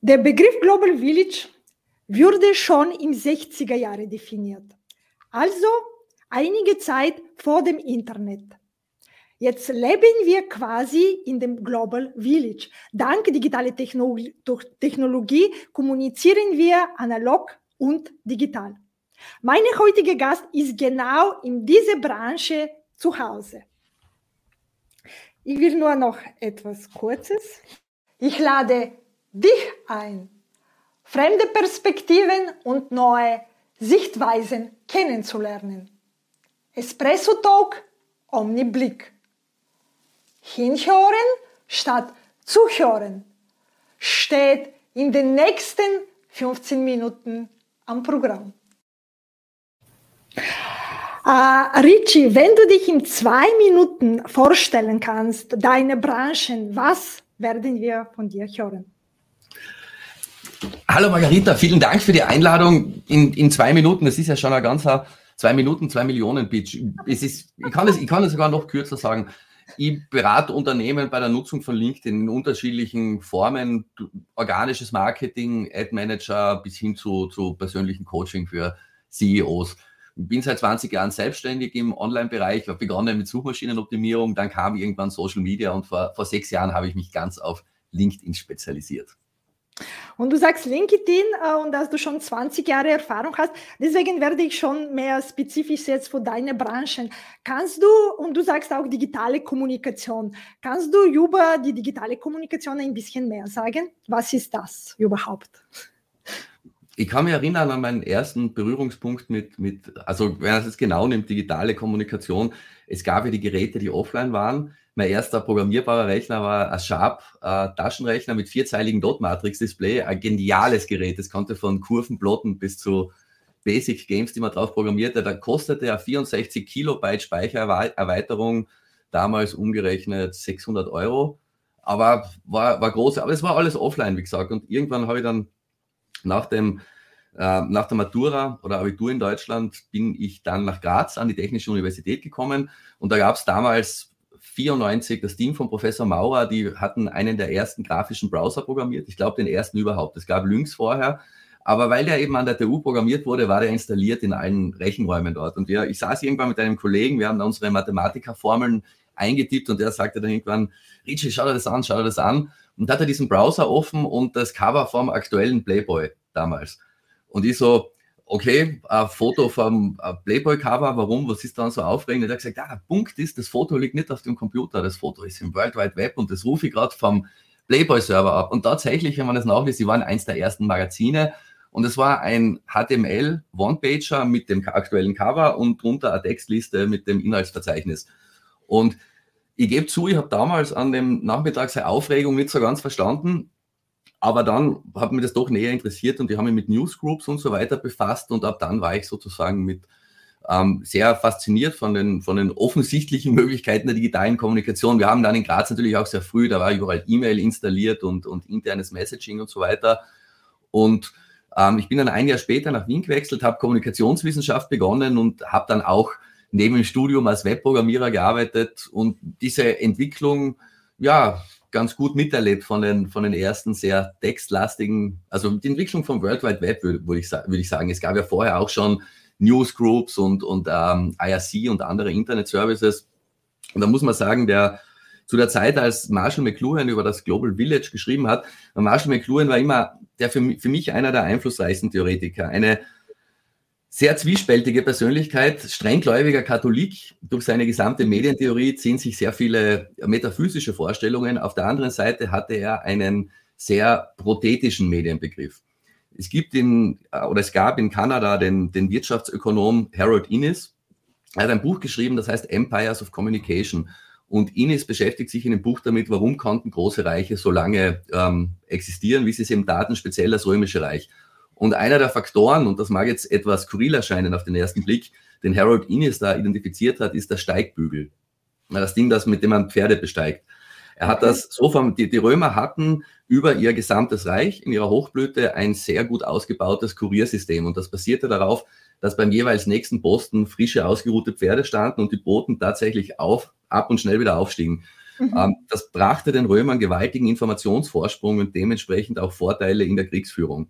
Der Begriff Global Village wurde schon im 60er Jahre definiert, also einige Zeit vor dem Internet. Jetzt leben wir quasi in dem Global Village. Dank digitaler Technologie kommunizieren wir analog und digital. Meine heutige Gast ist genau in dieser Branche zu Hause. Ich will nur noch etwas Kurzes. Ich lade dich ein, fremde Perspektiven und neue Sichtweisen kennenzulernen. Espresso Talk, Omniblick. Hinhören statt zuhören steht in den nächsten 15 Minuten am Programm. Uh, Richie, wenn du dich in zwei Minuten vorstellen kannst, deine Branchen, was werden wir von dir hören? Hallo Margarita, vielen Dank für die Einladung in, in zwei Minuten. Das ist ja schon ein ganzer zwei Minuten, zwei Millionen Pitch. Es ist, ich, kann es, ich kann es sogar noch kürzer sagen. Ich berate Unternehmen bei der Nutzung von LinkedIn in unterschiedlichen Formen, organisches Marketing, Ad Manager bis hin zu, zu persönlichen Coaching für CEOs. Ich bin seit 20 Jahren selbstständig im Online-Bereich, habe begonnen mit Suchmaschinenoptimierung, dann kam irgendwann Social Media und vor, vor sechs Jahren habe ich mich ganz auf LinkedIn spezialisiert. Und du sagst LinkedIn äh, und dass du schon 20 Jahre Erfahrung hast. Deswegen werde ich schon mehr spezifisch jetzt für deine Branchen. Kannst du, und du sagst auch digitale Kommunikation, kannst du über die digitale Kommunikation ein bisschen mehr sagen? Was ist das überhaupt? Ich kann mich erinnern an meinen ersten Berührungspunkt mit, mit also wenn man es genau nimmt, digitale Kommunikation. Es gab ja die Geräte, die offline waren. Mein erster programmierbarer Rechner war ein Sharp äh, Taschenrechner mit vierzeiligen Dot-Matrix-Display. Ein geniales Gerät. Das konnte von Kurvenplotten bis zu Basic Games, die man drauf programmierte. Da kostete er 64 Kilobyte Speichererweiterung, damals umgerechnet 600 Euro. Aber war, war groß. Aber es war alles offline, wie gesagt. Und irgendwann habe ich dann nach dem äh, nach der Matura oder Abitur in Deutschland bin ich dann nach Graz an die Technische Universität gekommen und da gab es damals 94 das Team von Professor Maurer, die hatten einen der ersten grafischen Browser programmiert. Ich glaube, den ersten überhaupt. Es gab Lynx vorher. Aber weil der eben an der TU programmiert wurde, war der installiert in allen Rechenräumen dort. Und wir, ich saß irgendwann mit einem Kollegen, wir haben da unsere Mathematikerformeln eingetippt und der sagte dann irgendwann, Richie, schau dir das an, schau dir das an. Und hat er diesen Browser offen und das Cover vom aktuellen Playboy damals. Und ich so, okay, ein Foto vom Playboy-Cover, warum, was ist dann so aufregend? Und er hat gesagt, ja, der Punkt ist, das Foto liegt nicht auf dem Computer, das Foto ist im World Wide Web und das rufe ich gerade vom Playboy-Server ab. Und tatsächlich, wenn man das nachliest, sie waren eins der ersten Magazine und es war ein HTML One-Pager mit dem aktuellen Cover und drunter eine Textliste mit dem Inhaltsverzeichnis. Und ich gebe zu, ich habe damals an dem Nachmittag seine Aufregung nicht so ganz verstanden, aber dann hat mich das doch näher interessiert und ich habe mich mit Newsgroups und so weiter befasst und ab dann war ich sozusagen mit ähm, sehr fasziniert von den, von den offensichtlichen Möglichkeiten der digitalen Kommunikation. Wir haben dann in Graz natürlich auch sehr früh, da war überall E-Mail installiert und, und internes Messaging und so weiter. Und ähm, ich bin dann ein Jahr später nach Wien gewechselt, habe Kommunikationswissenschaft begonnen und habe dann auch neben dem Studium als Webprogrammierer gearbeitet und diese Entwicklung, ja, ganz gut miterlebt von den, von den ersten sehr textlastigen, also die Entwicklung vom World Wide Web, würde, würde, ich, würde ich sagen. Es gab ja vorher auch schon Newsgroups und, und ähm, IRC und andere Internet-Services. Und da muss man sagen, der, zu der Zeit, als Marshall McLuhan über das Global Village geschrieben hat, Marshall McLuhan war immer der für, für mich einer der einflussreichsten Theoretiker. Eine sehr zwiespältige Persönlichkeit, strenggläubiger Katholik. Durch seine gesamte Medientheorie ziehen sich sehr viele metaphysische Vorstellungen. Auf der anderen Seite hatte er einen sehr prothetischen Medienbegriff. Es gibt in, oder es gab in Kanada den, den Wirtschaftsökonom Harold Innis. Er hat ein Buch geschrieben, das heißt Empires of Communication. Und Innis beschäftigt sich in dem Buch damit, warum konnten große Reiche so lange ähm, existieren, wie sie es eben taten, speziell das Römische Reich. Und einer der Faktoren, und das mag jetzt etwas skurril erscheinen auf den ersten Blick, den Harold Innes da identifiziert hat, ist der Steigbügel. Das Ding, das mit dem man Pferde besteigt. Er hat das so vom, die, die Römer hatten über ihr gesamtes Reich in ihrer Hochblüte ein sehr gut ausgebautes Kuriersystem. Und das basierte darauf, dass beim jeweils nächsten Posten frische, ausgeruhte Pferde standen und die Boten tatsächlich auf, ab und schnell wieder aufstiegen. Mhm. Ähm, das brachte den Römern gewaltigen Informationsvorsprung und dementsprechend auch Vorteile in der Kriegsführung.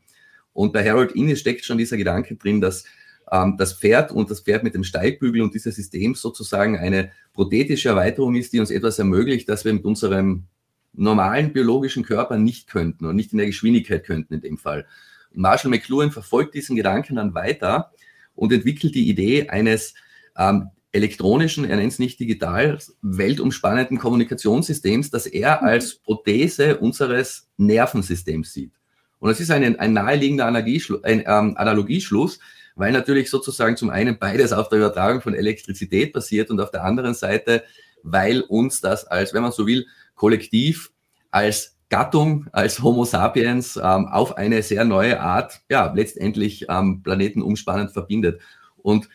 Und bei Harold Innis steckt schon dieser Gedanke drin, dass ähm, das Pferd und das Pferd mit dem Steigbügel und dieses System sozusagen eine prothetische Erweiterung ist, die uns etwas ermöglicht, das wir mit unserem normalen biologischen Körper nicht könnten und nicht in der Geschwindigkeit könnten in dem Fall. Und Marshall McLuhan verfolgt diesen Gedanken dann weiter und entwickelt die Idee eines ähm, elektronischen, er nennt es nicht digital, weltumspannenden Kommunikationssystems, das er mhm. als Prothese unseres Nervensystems sieht. Und das ist ein, ein naheliegender Analogieschluss, ein, ähm, Analogieschluss, weil natürlich sozusagen zum einen beides auf der Übertragung von Elektrizität basiert und auf der anderen Seite, weil uns das als, wenn man so will, kollektiv als Gattung, als Homo sapiens ähm, auf eine sehr neue Art, ja, letztendlich ähm, Planeten umspannend verbindet. Und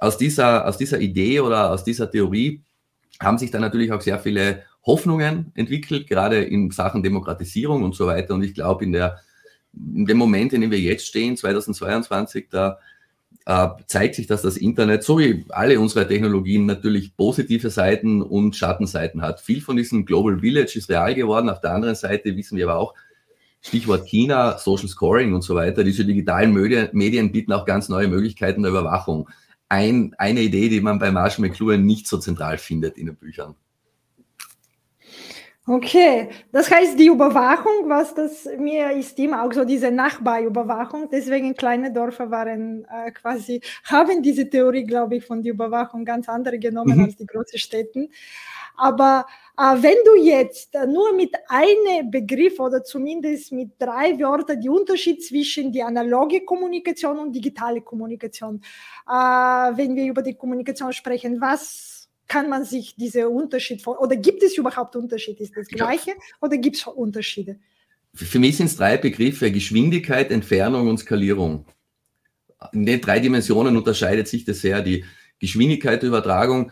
aus dieser, aus dieser Idee oder aus dieser Theorie haben sich dann natürlich auch sehr viele Hoffnungen entwickelt, gerade in Sachen Demokratisierung und so weiter. Und ich glaube, in, der, in dem Moment, in dem wir jetzt stehen, 2022, da äh, zeigt sich, dass das Internet, so wie alle unsere Technologien, natürlich positive Seiten und Schattenseiten hat. Viel von diesem Global Village ist real geworden. Auf der anderen Seite wissen wir aber auch, Stichwort China, Social Scoring und so weiter, diese digitalen Medien, bieten auch ganz neue Möglichkeiten der Überwachung. Ein, eine Idee, die man bei Marshall McLuhan nicht so zentral findet in den Büchern. Okay, das heißt die Überwachung, was das mir ist immer auch so diese Nachbarüberwachung. Deswegen kleine Dörfer waren äh, quasi haben diese Theorie, glaube ich, von der Überwachung ganz andere genommen mhm. als die großen Städten. Aber äh, wenn du jetzt äh, nur mit einem Begriff oder zumindest mit drei Wörtern die Unterschied zwischen die analoge Kommunikation und digitale Kommunikation, äh, wenn wir über die Kommunikation sprechen, was kann man sich diese Unterschied vor oder gibt es überhaupt Unterschiede? Ist das gleiche oder gibt es Unterschiede? Für mich sind es drei Begriffe: Geschwindigkeit, Entfernung und Skalierung. In den drei Dimensionen unterscheidet sich das sehr. Die Geschwindigkeit der Übertragung,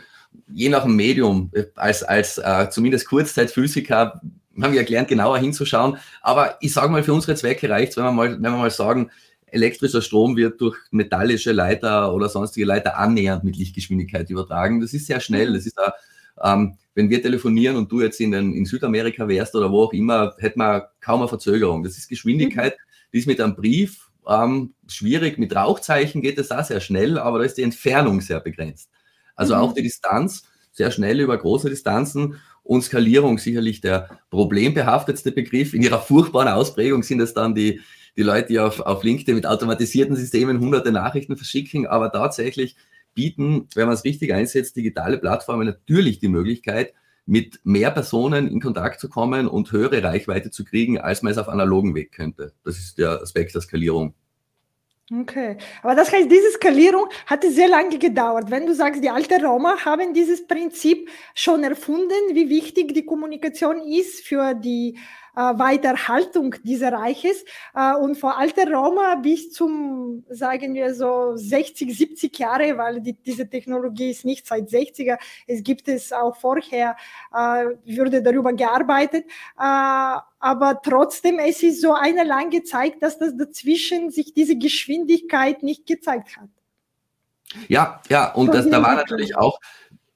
je nach dem Medium, als, als äh, zumindest Kurzzeitphysiker haben wir gelernt, genauer hinzuschauen. Aber ich sage mal, für unsere Zwecke reicht es, wenn wir mal, wenn wir mal sagen, elektrischer Strom wird durch metallische Leiter oder sonstige Leiter annähernd mit Lichtgeschwindigkeit übertragen. Das ist sehr schnell. Das ist da, ähm, wenn wir telefonieren und du jetzt in, den, in Südamerika wärst oder wo auch immer, hätte man kaum eine Verzögerung. Das ist Geschwindigkeit, die ist mit einem Brief ähm, schwierig. Mit Rauchzeichen geht es da sehr schnell, aber da ist die Entfernung sehr begrenzt. Also mhm. auch die Distanz sehr schnell über große Distanzen und Skalierung sicherlich der problembehaftetste Begriff. In ihrer furchtbaren Ausprägung sind es dann die, die Leute, die auf, auf LinkedIn mit automatisierten Systemen hunderte Nachrichten verschicken, aber tatsächlich bieten, wenn man es richtig einsetzt, digitale Plattformen natürlich die Möglichkeit, mit mehr Personen in Kontakt zu kommen und höhere Reichweite zu kriegen, als man es auf analogen Weg könnte. Das ist der Aspekt der Skalierung. Okay, aber das heißt, diese Skalierung hatte sehr lange gedauert. Wenn du sagst, die alten Roma haben dieses Prinzip schon erfunden, wie wichtig die Kommunikation ist für die Weiterhaltung dieses Reiches. Äh, und vor alter Roma bis zum, sagen wir so, 60, 70 Jahre, weil die, diese Technologie ist nicht seit 60er, es gibt es auch vorher, äh, würde darüber gearbeitet. Äh, aber trotzdem, es ist so eine lange Zeit, dass das dazwischen sich diese Geschwindigkeit nicht gezeigt hat. Ja, ja, und das, da war natürlich auch,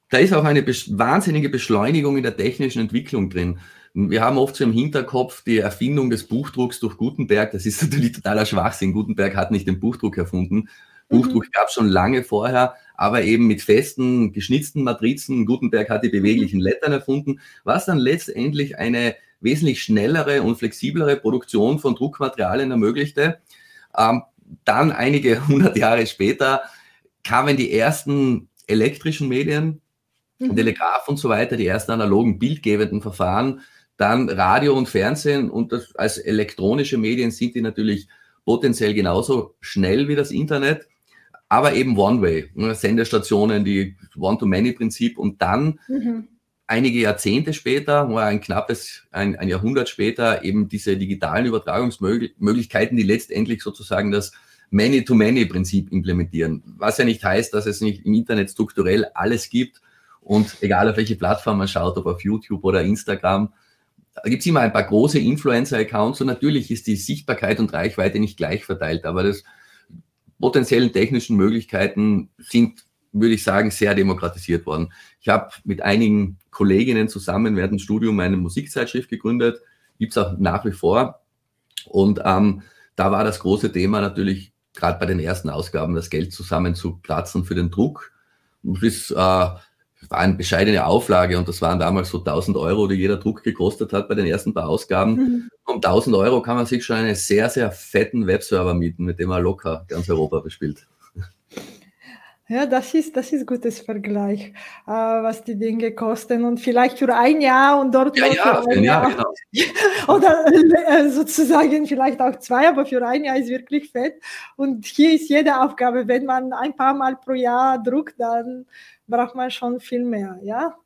da ist auch eine wahnsinnige Beschleunigung in der technischen Entwicklung drin. Wir haben oft so im Hinterkopf die Erfindung des Buchdrucks durch Gutenberg. Das ist natürlich totaler Schwachsinn. Gutenberg hat nicht den Buchdruck erfunden. Mhm. Buchdruck gab es schon lange vorher, aber eben mit festen, geschnitzten Matrizen. Gutenberg hat die beweglichen mhm. Lettern erfunden, was dann letztendlich eine wesentlich schnellere und flexiblere Produktion von Druckmaterialien ermöglichte. Ähm, dann einige hundert Jahre später kamen die ersten elektrischen Medien, mhm. Telegraph und so weiter, die ersten analogen bildgebenden Verfahren, dann Radio und Fernsehen und das, als elektronische Medien sind die natürlich potenziell genauso schnell wie das Internet, aber eben One-Way, ne, Sendestationen, die One-to-Many-Prinzip und dann mhm. einige Jahrzehnte später, ein knappes, ein, ein Jahrhundert später, eben diese digitalen Übertragungsmöglichkeiten, die letztendlich sozusagen das Many-to-Many-Prinzip implementieren. Was ja nicht heißt, dass es nicht im Internet strukturell alles gibt und egal auf welche Plattform man schaut, ob auf YouTube oder Instagram, da gibt es immer ein paar große Influencer-Accounts und natürlich ist die Sichtbarkeit und Reichweite nicht gleich verteilt, aber das potenziellen technischen Möglichkeiten sind würde ich sagen, sehr demokratisiert worden. Ich habe mit einigen Kolleginnen zusammen während dem Studium eine Musikzeitschrift gegründet, gibt es auch nach wie vor. Und ähm, da war das große Thema natürlich gerade bei den ersten Ausgaben das Geld zusammenzukratzen für den Druck. Das äh, war eine bescheidene Auflage und das waren damals so 1000 Euro, die jeder Druck gekostet hat bei den ersten paar Ausgaben. Mhm. Um 1000 Euro kann man sich schon einen sehr, sehr fetten Webserver mieten, mit dem man locker ganz Europa bespielt. Ja, das ist, das ist gutes Vergleich, äh, was die Dinge kosten und vielleicht für ein Jahr und dort ja, ja, für ein Jahr, Jahr genau. oder äh, sozusagen vielleicht auch zwei, aber für ein Jahr ist wirklich fett. Und hier ist jede Aufgabe, wenn man ein paar Mal pro Jahr druckt, dann braucht man schon viel mehr, ja.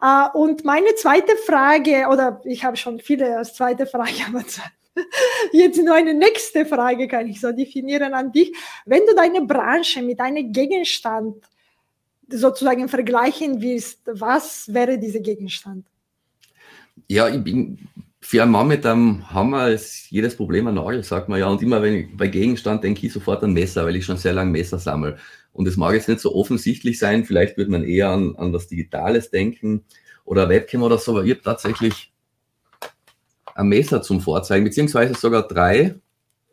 Äh, und meine zweite Frage, oder ich habe schon viele als zweite Frage, aber zwei, Jetzt nur eine nächste Frage kann ich so definieren an dich. Wenn du deine Branche mit einem Gegenstand sozusagen vergleichen willst, was wäre dieser Gegenstand? Ja, ich bin für einen Mann mit einem Hammer ist jedes Problem ein Nagel, sagt man ja. Und immer wenn ich bei Gegenstand denke ich sofort an Messer, weil ich schon sehr lange Messer sammle. Und es mag jetzt nicht so offensichtlich sein, vielleicht würde man eher an, an was Digitales denken oder Webcam oder so, aber ich habe tatsächlich ein Messer zum Vorzeigen, beziehungsweise sogar drei.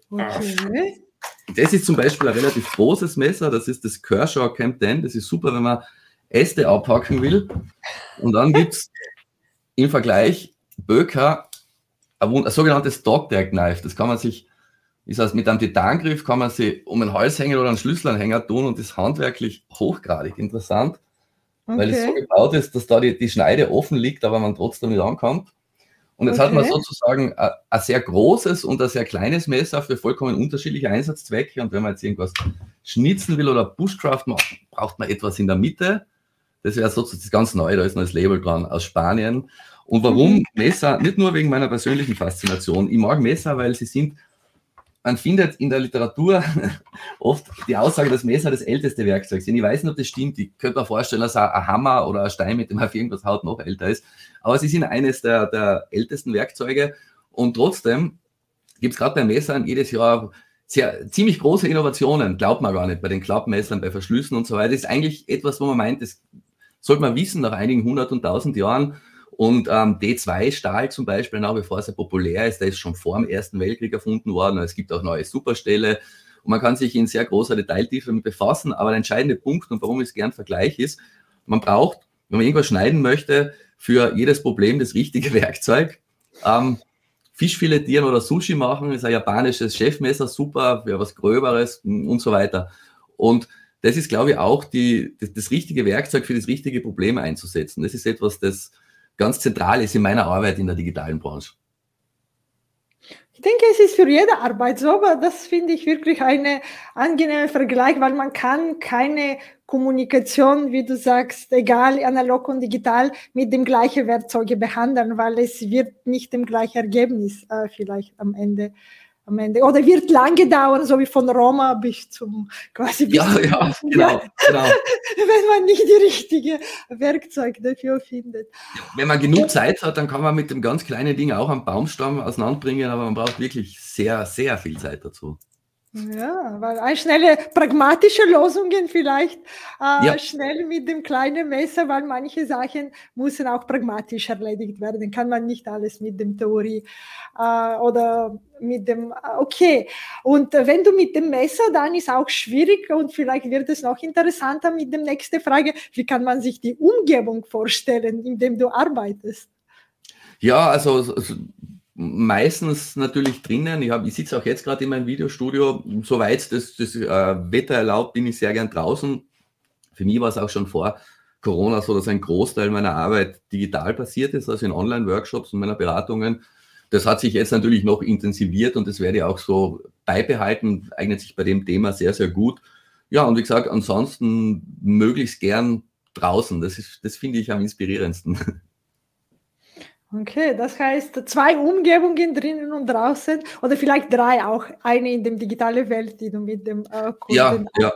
Okay. Das ist zum Beispiel ein relativ großes Messer, das ist das Kershaw Camp 10. Das ist super, wenn man Äste abhacken will. Und dann gibt es im Vergleich Böker ein, ein sogenanntes Dogtag Knife. Das kann man sich, ist heißt, mit einem Titangriff kann man sie um den Hals hängen oder einen Schlüsselanhänger tun und ist handwerklich hochgradig interessant, okay. weil es so gebaut ist, dass da die, die Schneide offen liegt, aber man trotzdem nicht ankommt. Und jetzt okay. hat man sozusagen ein, ein, sehr großes und ein sehr kleines Messer für vollkommen unterschiedliche Einsatzzwecke. Und wenn man jetzt irgendwas schnitzen will oder Bushcraft macht, braucht man etwas in der Mitte. Das wäre sozusagen ganz neu, da ist noch das Label dran aus Spanien. Und warum mhm. Messer? Nicht nur wegen meiner persönlichen Faszination. Ich mag Messer, weil sie sind man findet in der Literatur oft die Aussage, dass Messer das älteste Werkzeug sind. Ich weiß nicht, ob das stimmt. Ich könnte mir vorstellen, dass ein Hammer oder ein Stein, mit dem man auf irgendwas haut, noch älter ist. Aber sie sind eines der, der ältesten Werkzeuge. Und trotzdem gibt es gerade bei Messern jedes Jahr sehr, ziemlich große Innovationen. Glaubt man gar nicht. Bei den Klappmessern, bei Verschlüssen und so weiter. Das ist eigentlich etwas, wo man meint, das sollte man wissen nach einigen hundert und tausend Jahren. Und ähm, D2-Stahl zum Beispiel, nach wie vor sehr populär ist, der ist schon vor dem Ersten Weltkrieg erfunden worden. Es gibt auch neue Superstähle und man kann sich in sehr großer Detailtiefe damit befassen. Aber der entscheidende Punkt und warum es gern vergleiche ist, man braucht, wenn man irgendwas schneiden möchte, für jedes Problem das richtige Werkzeug. Ähm, Fisch filetieren oder Sushi machen ist ein japanisches Chefmesser, super, für was Gröberes und so weiter. Und das ist, glaube ich, auch die, das, das richtige Werkzeug für das richtige Problem einzusetzen. Das ist etwas, das ganz zentral ist in meiner Arbeit in der digitalen Branche. Ich denke, es ist für jede Arbeit so, aber das finde ich wirklich eine angenehme Vergleich, weil man kann keine Kommunikation, wie du sagst, egal analog und digital, mit dem gleichen Werkzeuge behandeln, weil es wird nicht dem gleichen Ergebnis äh, vielleicht am Ende am Ende. Oder wird lange dauern, so wie von Roma bis zum quasi. Bis ja, ja, genau, genau. Wenn man nicht die richtige Werkzeug dafür findet. Wenn man genug Zeit hat, dann kann man mit dem ganz kleinen Ding auch einen Baumstamm auseinanderbringen, aber man braucht wirklich sehr, sehr viel Zeit dazu. Ja, weil eine schnelle pragmatische Lösungen vielleicht äh, ja. schnell mit dem kleinen Messer, weil manche Sachen müssen auch pragmatisch erledigt werden. Kann man nicht alles mit dem Theorie äh, oder mit dem, äh, okay. Und wenn du mit dem Messer, dann ist auch schwierig und vielleicht wird es noch interessanter mit der nächsten Frage, wie kann man sich die Umgebung vorstellen, in dem du arbeitest? Ja, also, also meistens natürlich drinnen. Ich, ich sitze auch jetzt gerade in meinem Videostudio. Soweit das, das äh, Wetter erlaubt, bin ich sehr gern draußen. Für mich war es auch schon vor Corona so, dass ein Großteil meiner Arbeit digital passiert ist, also in Online-Workshops und meiner Beratungen. Das hat sich jetzt natürlich noch intensiviert und das werde ich auch so beibehalten, eignet sich bei dem Thema sehr, sehr gut. Ja, und wie gesagt, ansonsten möglichst gern draußen. Das, ist, das finde ich am inspirierendsten. Okay, das heißt zwei Umgebungen drinnen und draußen oder vielleicht drei auch, eine in der digitalen Welt, die du mit dem äh, Kunden Ja, ja.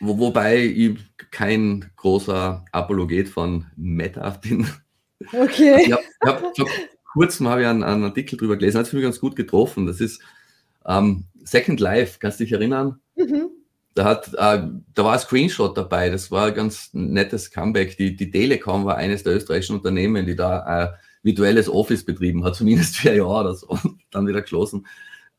Wo, wobei ich kein großer Apologet von Meta bin. Okay. Also ich habe hab, vor kurzem habe ich einen, einen, Artikel drüber gelesen, hat es mich ganz gut getroffen. Das ist ähm, Second Life, kannst du dich erinnern? Mhm. Da, hat, äh, da war ein Screenshot dabei, das war ein ganz nettes Comeback. Die, die Telekom war eines der österreichischen Unternehmen, die da ein virtuelles Office betrieben hat, zumindest für ein Jahr oder so, dann wieder geschlossen.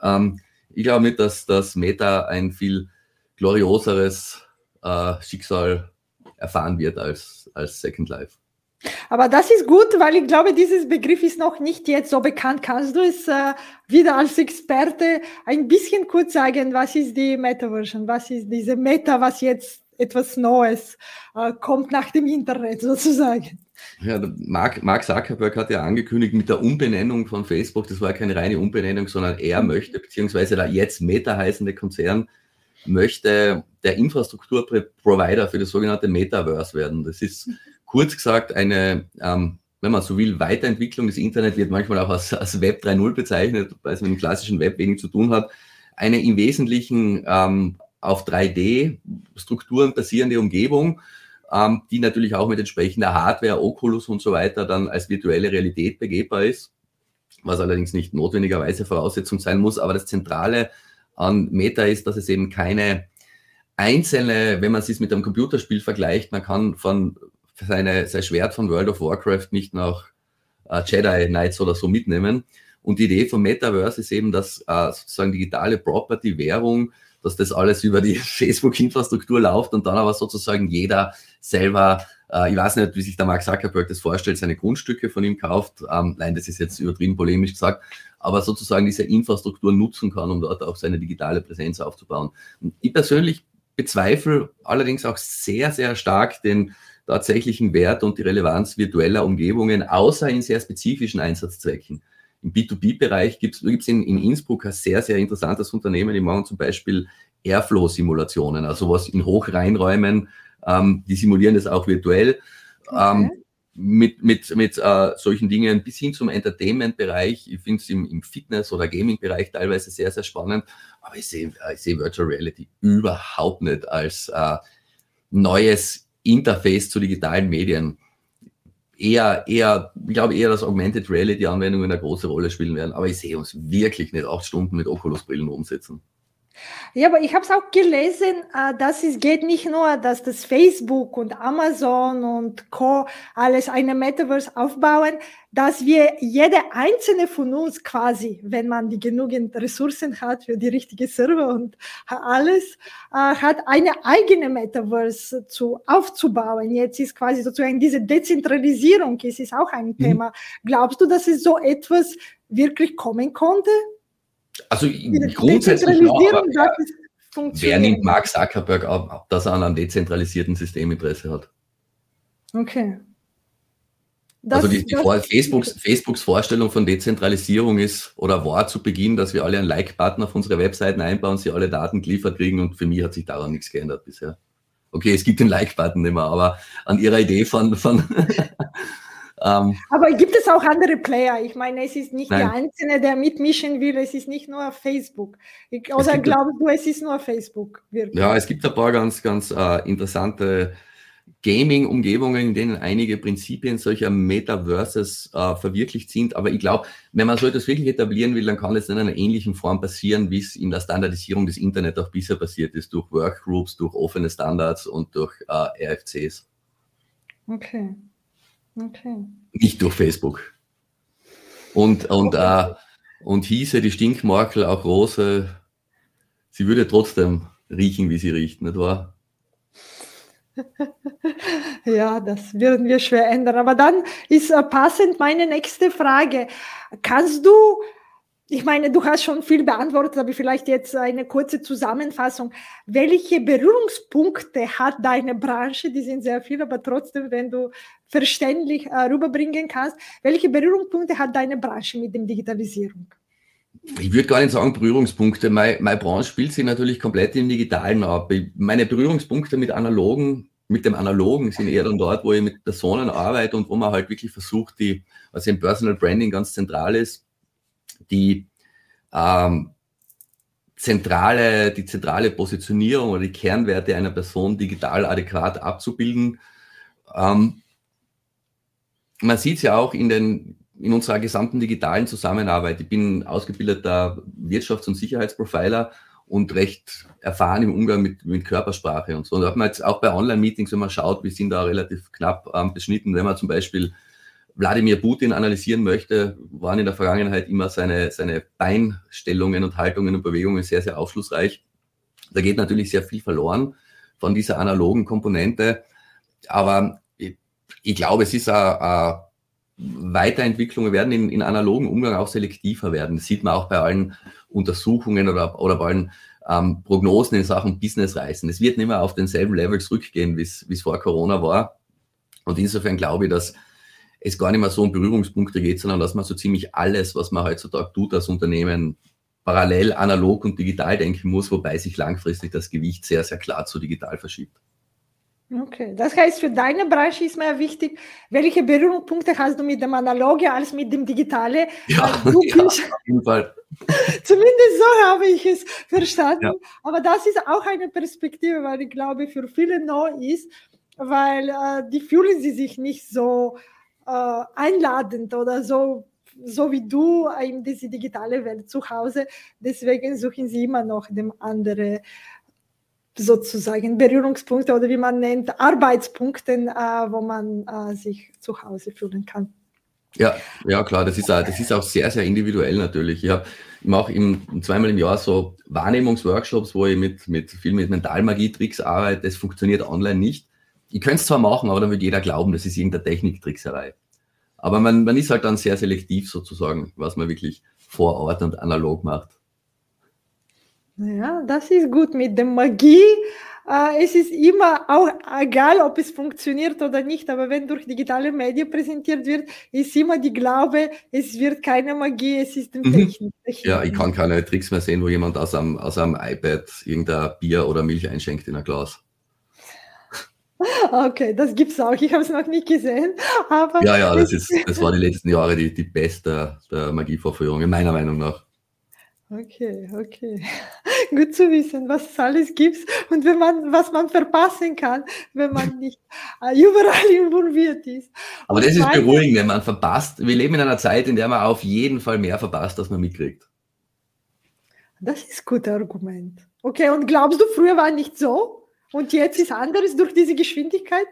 Ähm, ich glaube nicht, dass das Meta ein viel glorioseres äh, Schicksal erfahren wird als, als Second Life. Aber das ist gut, weil ich glaube, dieses Begriff ist noch nicht jetzt so bekannt. Kannst du es äh, wieder als Experte ein bisschen kurz sagen, was ist die Metaversion? Was ist diese Meta, was jetzt etwas Neues äh, kommt nach dem Internet sozusagen? Ja, Mark, Mark Zuckerberg hat ja angekündigt mit der Umbenennung von Facebook, das war keine reine Umbenennung, sondern er mhm. möchte, beziehungsweise der jetzt Meta heißende Konzern, möchte der Infrastrukturprovider für das sogenannte Metaverse werden. Das ist mhm kurz gesagt eine, ähm, wenn man so will, Weiterentwicklung des Internet wird manchmal auch als, als Web 3.0 bezeichnet, weil es mit dem klassischen Web wenig zu tun hat. Eine im Wesentlichen ähm, auf 3D-Strukturen basierende Umgebung, ähm, die natürlich auch mit entsprechender Hardware, Oculus und so weiter dann als virtuelle Realität begehbar ist, was allerdings nicht notwendigerweise Voraussetzung sein muss. Aber das Zentrale an Meta ist, dass es eben keine einzelne, wenn man es mit einem Computerspiel vergleicht, man kann von seine, sein Schwert von World of Warcraft nicht nach äh, Jedi Knights oder so mitnehmen. Und die Idee vom Metaverse ist eben, dass äh, sozusagen digitale Property, Währung, dass das alles über die Facebook-Infrastruktur läuft und dann aber sozusagen jeder selber, äh, ich weiß nicht, wie sich der Mark Zuckerberg das vorstellt, seine Grundstücke von ihm kauft. Ähm, nein, das ist jetzt übertrieben polemisch gesagt, aber sozusagen diese Infrastruktur nutzen kann, um dort auch seine digitale Präsenz aufzubauen. Und ich persönlich bezweifle allerdings auch sehr, sehr stark den tatsächlichen Wert und die Relevanz virtueller Umgebungen, außer in sehr spezifischen Einsatzzwecken. Im B2B-Bereich gibt es in, in Innsbruck ein sehr, sehr interessantes Unternehmen, die machen zum Beispiel Airflow-Simulationen, also was in Hochreinräumen, ähm, die simulieren das auch virtuell. Okay. Ähm, mit, mit, mit äh, solchen Dingen bis hin zum Entertainment-Bereich. Ich finde es im, im Fitness- oder Gaming-Bereich teilweise sehr, sehr spannend. Aber ich sehe ich seh Virtual Reality überhaupt nicht als äh, neues Interface zu digitalen Medien eher, eher, ich glaube eher, dass Augmented Reality Anwendungen eine große Rolle spielen werden. Aber ich sehe uns wirklich nicht acht Stunden mit Oculus-Brillen umsetzen. Ja, aber ich habe es auch gelesen, äh, dass es geht nicht nur, dass das Facebook und Amazon und Co. alles eine Metaverse aufbauen, dass wir jede einzelne von uns quasi, wenn man die genügend Ressourcen hat für die richtige Server und alles, äh, hat eine eigene Metaverse zu aufzubauen. Jetzt ist quasi sozusagen diese Dezentralisierung, es ist auch ein mhm. Thema. Glaubst du, dass es so etwas wirklich kommen konnte? Also grundsätzlich ja, aber wer nimmt Mark Zuckerberg ab, dass er an einem dezentralisierten System Interesse hat? Okay. Das, also die, die Facebooks, Facebooks Vorstellung von Dezentralisierung ist oder war zu Beginn, dass wir alle einen Like-Button auf unsere Webseiten einbauen, sie alle Daten geliefert kriegen und für mich hat sich daran nichts geändert bisher. Okay, es gibt den Like-Button nicht mehr, aber an ihrer Idee von, von Ähm, Aber gibt es auch andere Player? Ich meine, es ist nicht nein. der Einzelne, der mitmischen will, es ist nicht nur Facebook. Ich, oder glaubst du, es ist nur Facebook? Wirklich? Ja, es gibt ein paar ganz, ganz äh, interessante Gaming-Umgebungen, in denen einige Prinzipien solcher Metaverses äh, verwirklicht sind. Aber ich glaube, wenn man so etwas wirklich etablieren will, dann kann es in einer ähnlichen Form passieren, wie es in der Standardisierung des Internet auch bisher passiert ist, durch Workgroups, durch offene Standards und durch äh, RFCs. Okay. Okay. Nicht durch Facebook. Und, und, äh, und hieße die Stinkmorkel auch Rose, sie würde trotzdem riechen, wie sie riecht, nicht wahr? Ja, das würden wir schwer ändern. Aber dann ist äh, passend meine nächste Frage. Kannst du ich meine, du hast schon viel beantwortet, aber vielleicht jetzt eine kurze Zusammenfassung. Welche Berührungspunkte hat deine Branche? Die sind sehr viel, aber trotzdem, wenn du verständlich äh, rüberbringen kannst, welche Berührungspunkte hat deine Branche mit der Digitalisierung? Ich würde gar nicht sagen Berührungspunkte. Meine, meine Branche spielt sich natürlich komplett im Digitalen ab. Meine Berührungspunkte mit analogen, mit dem Analogen sind eher dann dort, wo ich mit Personen arbeite und wo man halt wirklich versucht, die, was im Personal Branding ganz zentral ist, die ähm, zentrale, die zentrale Positionierung oder die Kernwerte einer Person digital adäquat abzubilden. Ähm, man sieht es ja auch in, den, in unserer gesamten digitalen Zusammenarbeit. Ich bin ausgebildeter Wirtschafts- und Sicherheitsprofiler und recht erfahren im Umgang mit, mit Körpersprache und so. Und auch, man jetzt auch bei Online-Meetings, wenn man schaut, wir sind da relativ knapp ähm, beschnitten, wenn man zum Beispiel Wladimir Putin analysieren möchte, waren in der Vergangenheit immer seine, seine Beinstellungen und Haltungen und Bewegungen sehr, sehr aufschlussreich. Da geht natürlich sehr viel verloren von dieser analogen Komponente. Aber ich, glaube, es ist eine, Weiterentwicklung. Wir werden in, in analogen Umgang auch selektiver werden. Das sieht man auch bei allen Untersuchungen oder, oder bei allen ähm, Prognosen in Sachen Businessreisen. Es wird nicht mehr auf denselben Level zurückgehen, wie es vor Corona war. Und insofern glaube ich, dass es gar nicht mehr so um Berührungspunkte geht, sondern dass man so ziemlich alles, was man heutzutage tut als Unternehmen, parallel analog und digital denken muss, wobei sich langfristig das Gewicht sehr, sehr klar zu digital verschiebt. Okay, das heißt, für deine Branche ist mir wichtig, welche Berührungspunkte hast du mit dem Analoge als mit dem Digitale? Ja, ja auf jeden Fall. Zumindest so habe ich es verstanden. Ja. Aber das ist auch eine Perspektive, weil ich glaube, für viele neu ist, weil äh, die fühlen sie sich nicht so äh, einladend oder so so wie du in diese digitale Welt zu Hause. Deswegen suchen sie immer noch dem andere sozusagen Berührungspunkte oder wie man nennt, Arbeitspunkte, äh, wo man äh, sich zu Hause fühlen kann. Ja, ja klar, das ist, auch, das ist auch sehr, sehr individuell natürlich. Ich, hab, ich mache im, zweimal im Jahr so Wahrnehmungsworkshops, wo ich mit, mit viel mit Mentalmagie-Tricks arbeite. Das funktioniert online nicht. Ich könnte es zwar machen, aber dann würde jeder glauben, das ist irgendeine Techniktrickserei. Aber man, man ist halt dann sehr selektiv sozusagen, was man wirklich vor Ort und analog macht. Ja, das ist gut mit der Magie. Äh, es ist immer auch egal, ob es funktioniert oder nicht, aber wenn durch digitale Medien präsentiert wird, ist immer die Glaube, es wird keine Magie, es ist mhm. Technik. Ja, ich kann keine Tricks mehr sehen, wo jemand aus einem, aus einem iPad irgendein Bier oder Milch einschenkt in ein Glas. Okay, das gibt es auch. Ich habe es noch nicht gesehen. Aber ja, ja, das, ist, das war die letzten Jahre die, die beste der Magievorführung, meiner Meinung nach. Okay, okay. Gut zu wissen, was es alles gibt und wenn man, was man verpassen kann, wenn man nicht äh, überall involviert ist. Aber das ist beruhigend, wenn man verpasst. Wir leben in einer Zeit, in der man auf jeden Fall mehr verpasst, als man mitkriegt. Das ist ein gutes Argument. Okay, und glaubst du, früher war nicht so? Und jetzt ist anderes durch diese Geschwindigkeit?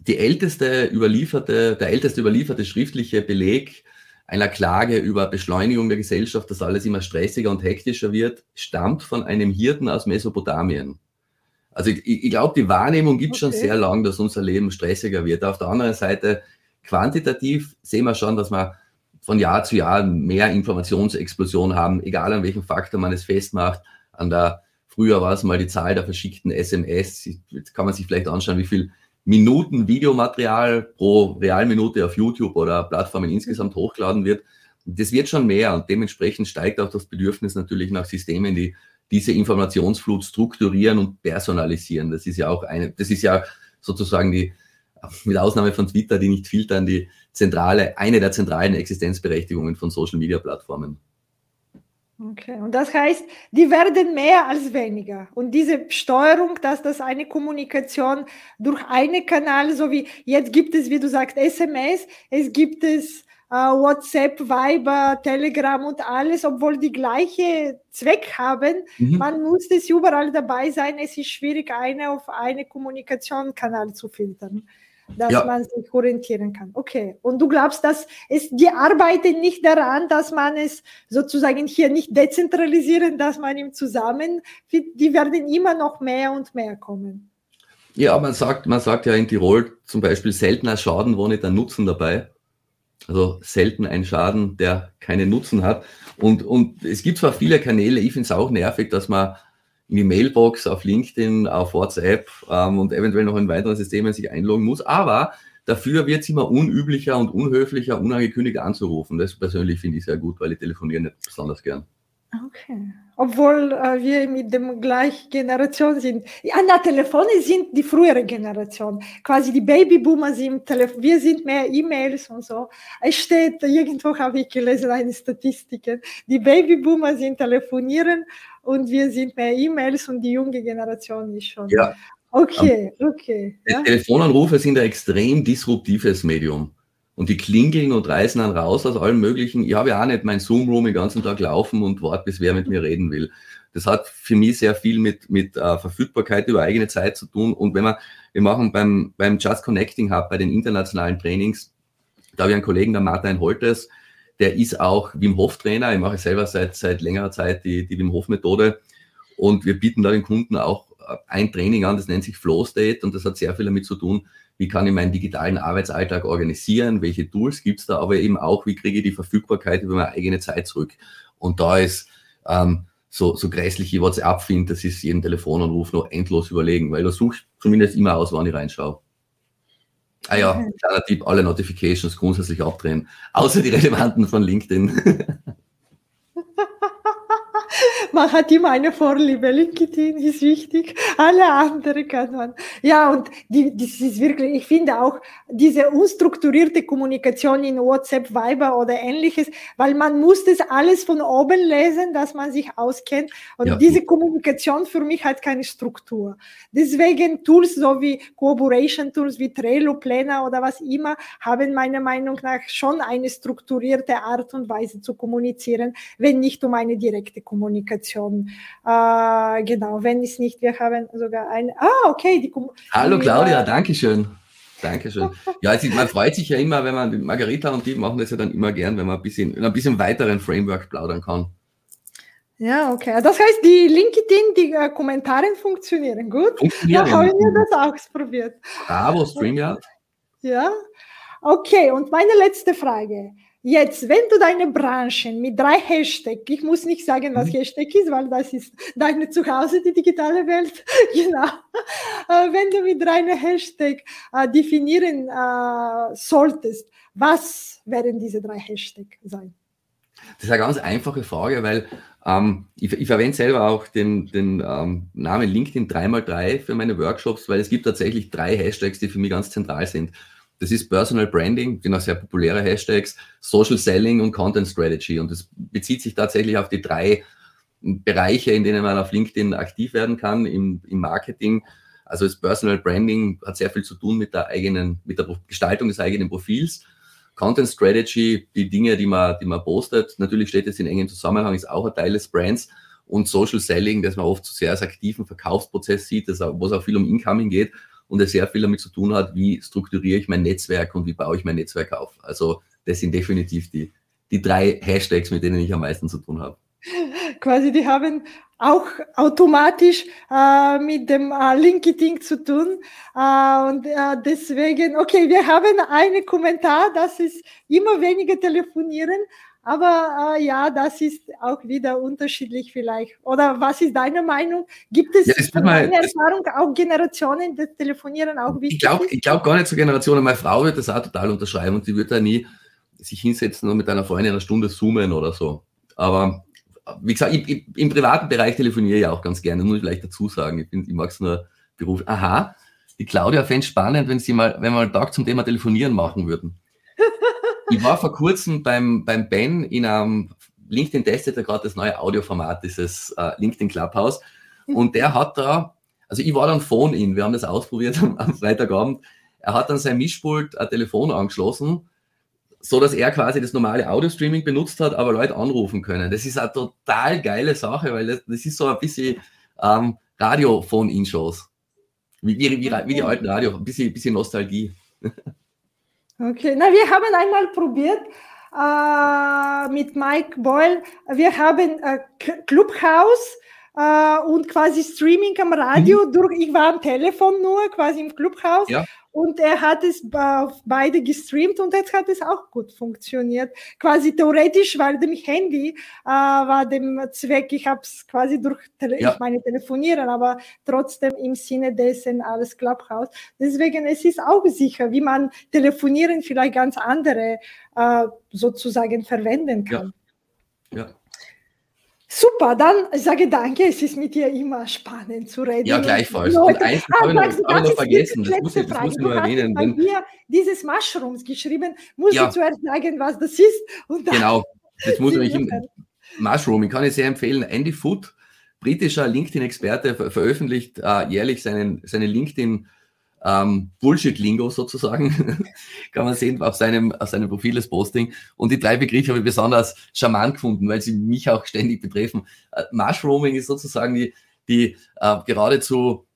Die älteste überlieferte, der älteste überlieferte schriftliche Beleg einer Klage über Beschleunigung der Gesellschaft, dass alles immer stressiger und hektischer wird, stammt von einem Hirten aus Mesopotamien. Also ich, ich glaube, die Wahrnehmung gibt okay. schon sehr lang, dass unser Leben stressiger wird. Auf der anderen Seite, quantitativ sehen wir schon, dass wir von Jahr zu Jahr mehr Informationsexplosion haben, egal an welchem Faktor man es festmacht. An der, früher war es mal die Zahl der verschickten SMS. Jetzt kann man sich vielleicht anschauen, wie viel Minuten Videomaterial pro Realminute auf YouTube oder Plattformen insgesamt hochgeladen wird. Das wird schon mehr und dementsprechend steigt auch das Bedürfnis natürlich nach Systemen, die diese Informationsflut strukturieren und personalisieren. Das ist ja auch eine, das ist ja sozusagen die, mit Ausnahme von Twitter, die nicht filtern, die zentrale, eine der zentralen Existenzberechtigungen von Social Media Plattformen. Okay, und das heißt, die werden mehr als weniger. Und diese Steuerung, dass das eine Kommunikation durch einen Kanal, so wie jetzt gibt es, wie du sagst, SMS, es gibt es äh, WhatsApp, Viber, Telegram und alles, obwohl die gleiche Zweck haben. Mhm. Man muss das überall dabei sein. Es ist schwierig, eine auf einen Kommunikationskanal zu filtern dass ja. man sich orientieren kann. Okay. Und du glaubst, dass es die arbeiten nicht daran, dass man es sozusagen hier nicht dezentralisieren, dass man im Zusammen, die werden immer noch mehr und mehr kommen. Ja, man sagt, man sagt ja in Tirol zum Beispiel seltener Schaden, wo nicht ein Nutzen dabei. Also selten ein Schaden, der keinen Nutzen hat. Und, und es gibt zwar viele Kanäle, ich finde es auch nervig, dass man in die Mailbox, auf LinkedIn, auf WhatsApp ähm, und eventuell noch in weiteren Systemen sich einloggen muss. Aber dafür wird es immer unüblicher und unhöflicher, unangekündigt anzurufen. Das persönlich finde ich sehr gut, weil ich telefoniere nicht besonders gern. Okay. Obwohl äh, wir mit dem gleichen Generation sind. Ja, na, Telefone sind die frühere Generation. Quasi die Babyboomer sind, Telef wir sind mehr E-Mails und so. Es steht, irgendwo habe ich gelesen, eine Statistik. Die Babyboomer sind telefonieren und wir sind mehr E-Mails und die junge Generation ist schon. Ja. Okay, okay. Ja? Telefonanrufe sind ein extrem disruptives Medium. Und die klingeln und reißen dann raus aus allem Möglichen. Ich habe ja auch nicht mein Zoom-Room den ganzen Tag laufen und warte, bis wer mit mir reden will. Das hat für mich sehr viel mit, mit äh, Verfügbarkeit über eigene Zeit zu tun. Und wenn man, wir machen beim, beim Just Connecting Hub, bei den internationalen Trainings, da habe ich einen Kollegen, der Martin Holtes, der ist auch Wim Hof Trainer. Ich mache selber seit, seit längerer Zeit die, die Wim Hof Methode. Und wir bieten da den Kunden auch ein Training an, das nennt sich Flow State und das hat sehr viel damit zu tun, wie kann ich meinen digitalen Arbeitsalltag organisieren, welche Tools gibt's da, aber eben auch, wie kriege ich die Verfügbarkeit über meine eigene Zeit zurück. Und da ist ähm, so, so grässlich ich WhatsApp finde, das ist jeden Telefonanruf noch endlos überlegen, weil da suche ich zumindest immer aus, wann ich reinschaue. Ah ja, kleiner Tipp, alle Notifications grundsätzlich abdrehen, außer die relevanten von LinkedIn. man hat immer eine Vorliebe. LinkedIn ist wichtig, alle anderen kann man. Ja, und die, das ist wirklich, ich finde auch diese unstrukturierte Kommunikation in WhatsApp, Viber oder ähnliches, weil man muss das alles von oben lesen, dass man sich auskennt. Und ja. diese Kommunikation für mich hat keine Struktur. Deswegen Tools so wie Cooperation Tools wie Trello, Planner oder was immer haben meiner Meinung nach schon eine strukturierte Art und Weise zu kommunizieren, wenn nicht um eine direkte Kommunikation. Kommunikation. Äh, genau, wenn es nicht, wir haben sogar ein. Ah, okay. Die, Hallo Claudia, danke schön. Dankeschön. Ja, also man freut sich ja immer, wenn man, Margarita und die machen das ja dann immer gern, wenn man ein bisschen, in ein bisschen weiteren Framework plaudern kann. Ja, okay. Das heißt, die LinkedIn, die äh, Kommentare funktionieren gut. Funktionieren. Da haben wir das ausprobiert. Bravo, StreamYard. Ja. Okay, und meine letzte Frage. Jetzt, wenn du deine Branchen mit drei Hashtags, ich muss nicht sagen, was mhm. Hashtag ist, weil das ist deine Zuhause, die digitale Welt, genau. Äh, wenn du mit drei Hashtags äh, definieren äh, solltest, was werden diese drei Hashtags sein? Das ist eine ganz einfache Frage, weil ähm, ich, ich, verwende selber auch den, den ähm, Namen LinkedIn 3x3 für meine Workshops, weil es gibt tatsächlich drei Hashtags, die für mich ganz zentral sind. Das ist Personal Branding, auch sehr populäre Hashtags, Social Selling und Content Strategy. Und das bezieht sich tatsächlich auf die drei Bereiche, in denen man auf LinkedIn aktiv werden kann im, im Marketing. Also das Personal Branding hat sehr viel zu tun mit der eigenen, mit der Gestaltung des eigenen Profils. Content Strategy, die Dinge, die man, die man postet. Natürlich steht es in engem Zusammenhang, ist auch ein Teil des Brands. Und Social Selling, das man oft zu sehr als aktiven Verkaufsprozess sieht, das, wo es auch viel um Incoming geht und es sehr viel damit zu tun hat, wie strukturiere ich mein Netzwerk und wie baue ich mein Netzwerk auf. Also das sind definitiv die, die drei Hashtags, mit denen ich am meisten zu tun habe. Quasi, die haben auch automatisch äh, mit dem äh, LinkedIn zu tun. Äh, und äh, deswegen, okay, wir haben einen Kommentar, das ist immer weniger telefonieren, aber äh, ja, das ist auch wieder unterschiedlich vielleicht. Oder was ist deine Meinung? Gibt es ja, mal, Erfahrung auch Generationen, das Telefonieren auch wichtig Ich glaube glaub gar nicht so Generationen. Meine Frau wird das auch total unterschreiben und sie wird da nie sich hinsetzen und mit einer Freundin eine Stunde zoomen oder so. Aber wie gesagt, ich, ich, im privaten Bereich telefoniere ich auch ganz gerne, muss ich vielleicht dazu sagen. Ich, ich mag es nur Beruf. Aha, die Claudia fände es spannend, wenn sie mal, wenn wir einen Tag zum Thema Telefonieren machen würden. Ich war vor kurzem beim, beim Ben in einem LinkedIn testet er gerade das neue Audioformat, dieses äh, LinkedIn Clubhouse. Und der hat da, also ich war dann Phone-In, wir haben das ausprobiert am, am Freitagabend. Er hat dann sein Mischpult ein Telefon angeschlossen, so dass er quasi das normale Audio-Streaming benutzt hat, aber Leute anrufen können. Das ist eine total geile Sache, weil das, das ist so ein bisschen ähm, Radio-Phone-In-Shows. Wie, wie, wie, wie, die alten Radio, ein bisschen, bisschen Nostalgie. Okay, na, wir haben einmal probiert äh, mit Mike Boyle. Wir haben äh, Clubhouse äh, und quasi Streaming am Radio. Mhm. Durch, ich war am Telefon nur, quasi im Clubhouse. Ja. Und er hat es auf beide gestreamt und jetzt hat es auch gut funktioniert. Quasi theoretisch, weil dem Handy äh, war dem Zweck, ich habe es quasi durch, ja. ich meine telefonieren, aber trotzdem im Sinne dessen alles Clubhouse. Deswegen es ist auch sicher, wie man telefonieren vielleicht ganz andere äh, sozusagen verwenden kann. Ja. ja. Super, dann sage danke. Es ist mit dir immer spannend zu reden. Ja, gleichfalls. Und, und eins ah, habe ich noch, ich noch vergessen, das muss, ich, das muss ich nur erwähnen. Bei dir dieses Mushrooms geschrieben, muss ja. ich zuerst sagen, was das ist. genau, das muss ich. Mushroom, kann ich sehr empfehlen. Andy Foot, britischer LinkedIn-Experte, ver veröffentlicht äh, jährlich seinen, seine LinkedIn- ähm, Bullshit-Lingo sozusagen, kann man sehen auf seinem, auf seinem Profil das Posting. Und die drei Begriffe habe ich besonders charmant gefunden, weil sie mich auch ständig betreffen. Äh, Mushrooming ist sozusagen die, die äh, geradezu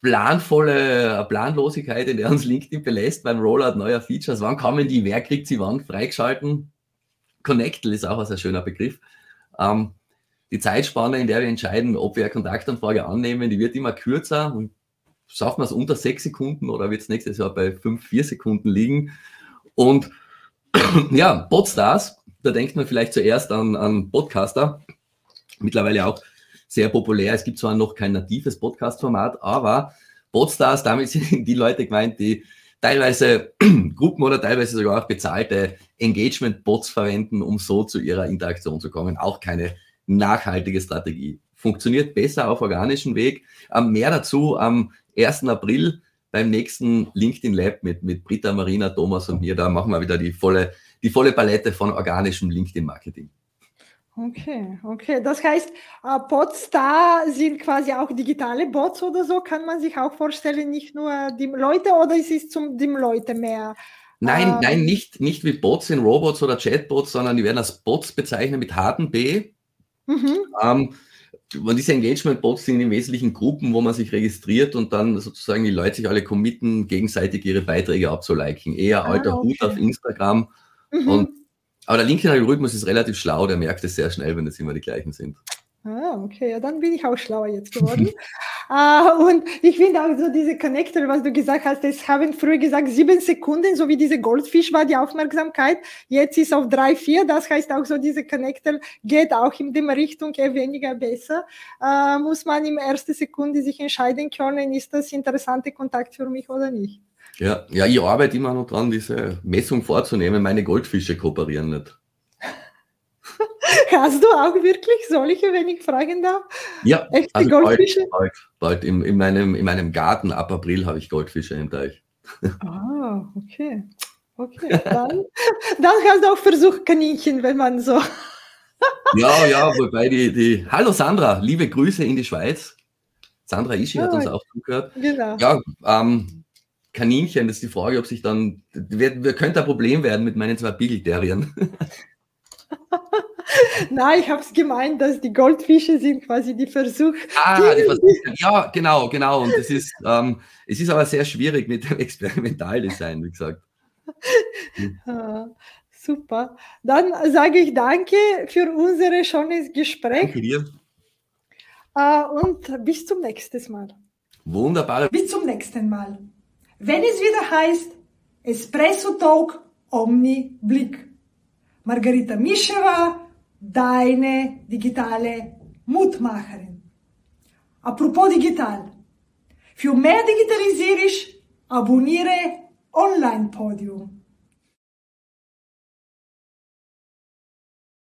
planvolle Planlosigkeit, in der uns LinkedIn belässt beim Rollout neuer Features. Wann kommen die? Wer kriegt sie wann freigeschalten? Connectal ist auch ein sehr schöner Begriff. Ähm, die Zeitspanne, in der wir entscheiden, ob wir eine Kontaktanfrage annehmen, die wird immer kürzer. Und schaffen wir es unter sechs Sekunden oder wird es nächstes Jahr bei fünf, vier Sekunden liegen? Und ja, Podstars, da denkt man vielleicht zuerst an, an Podcaster. Mittlerweile auch sehr populär. Es gibt zwar noch kein natives Podcast-Format, aber Podstars, damit sind die Leute gemeint, die teilweise Gruppen oder teilweise sogar auch bezahlte Engagement-Bots verwenden, um so zu ihrer Interaktion zu kommen. Auch keine nachhaltige Strategie. Funktioniert besser auf organischem Weg. Ähm, mehr dazu am 1. April beim nächsten LinkedIn Lab mit, mit Britta, Marina, Thomas und mir. Da machen wir wieder die volle, die volle Palette von organischem LinkedIn-Marketing. Okay, okay. Das heißt, äh, Bots da sind quasi auch digitale Bots oder so. Kann man sich auch vorstellen, nicht nur die Leute oder ist es zum die Leute mehr? Nein, ähm, nein, nicht, nicht wie Bots in Robots oder Chatbots, sondern die werden als Bots bezeichnet mit harten B. Mhm. Ähm, und diese Engagement-Bots sind im Wesentlichen Gruppen, wo man sich registriert und dann sozusagen die Leute sich alle committen, gegenseitig ihre Beiträge abzuliken. Eher ah, alter okay. Hut auf Instagram. Mhm. Und aber der LinkedIn-Algorithmus ist relativ schlau, der merkt es sehr schnell, wenn es immer die gleichen sind. Ah, okay, ja, dann bin ich auch schlauer jetzt geworden. uh, und ich finde auch so diese Connector, was du gesagt hast, es haben früher gesagt sieben Sekunden, so wie diese Goldfisch war die Aufmerksamkeit. Jetzt ist auf drei, vier. Das heißt auch so, diese Connector geht auch in die Richtung eher weniger besser. Uh, muss man im ersten Sekunde sich entscheiden können, ist das interessante Kontakt für mich oder nicht. Ja, ja, ich arbeite immer noch dran, diese Messung vorzunehmen. Meine Goldfische kooperieren nicht. Hast du auch wirklich solche, wenn ich fragen darf? Ja, Echte also Goldfische? Bald, bald. In, in, meinem, in meinem Garten ab April habe ich Goldfische im Teich. Ah, okay. Okay, dann, dann hast du auch versucht, Kaninchen, wenn man so. ja, ja, wobei die, die. Hallo Sandra, liebe Grüße in die Schweiz. Sandra Ischi hat ah, uns auch zugehört. Genau. Ja, ähm, Kaninchen, das ist die Frage, ob sich dann, wir, wir könnte ein Problem werden mit meinen zwei Beagle-Terriern. Nein, ich habe es gemeint, dass die Goldfische sind quasi die Versuche. Ah, die Versuche. Ja, genau, genau. Und es ist, ähm, es ist aber sehr schwierig mit dem Experimentaldesign, wie gesagt. Ah, super. Dann sage ich danke für unser schönes Gespräch. Danke dir. Äh, und bis zum nächsten Mal. Wunderbar. Bis zum nächsten Mal wenn es wieder heißt Espresso Talk Omni Blick. Margarita Mischewa, deine digitale Mutmacherin. Apropos digital. Für mehr Digitalisierung abonniere Online Podium.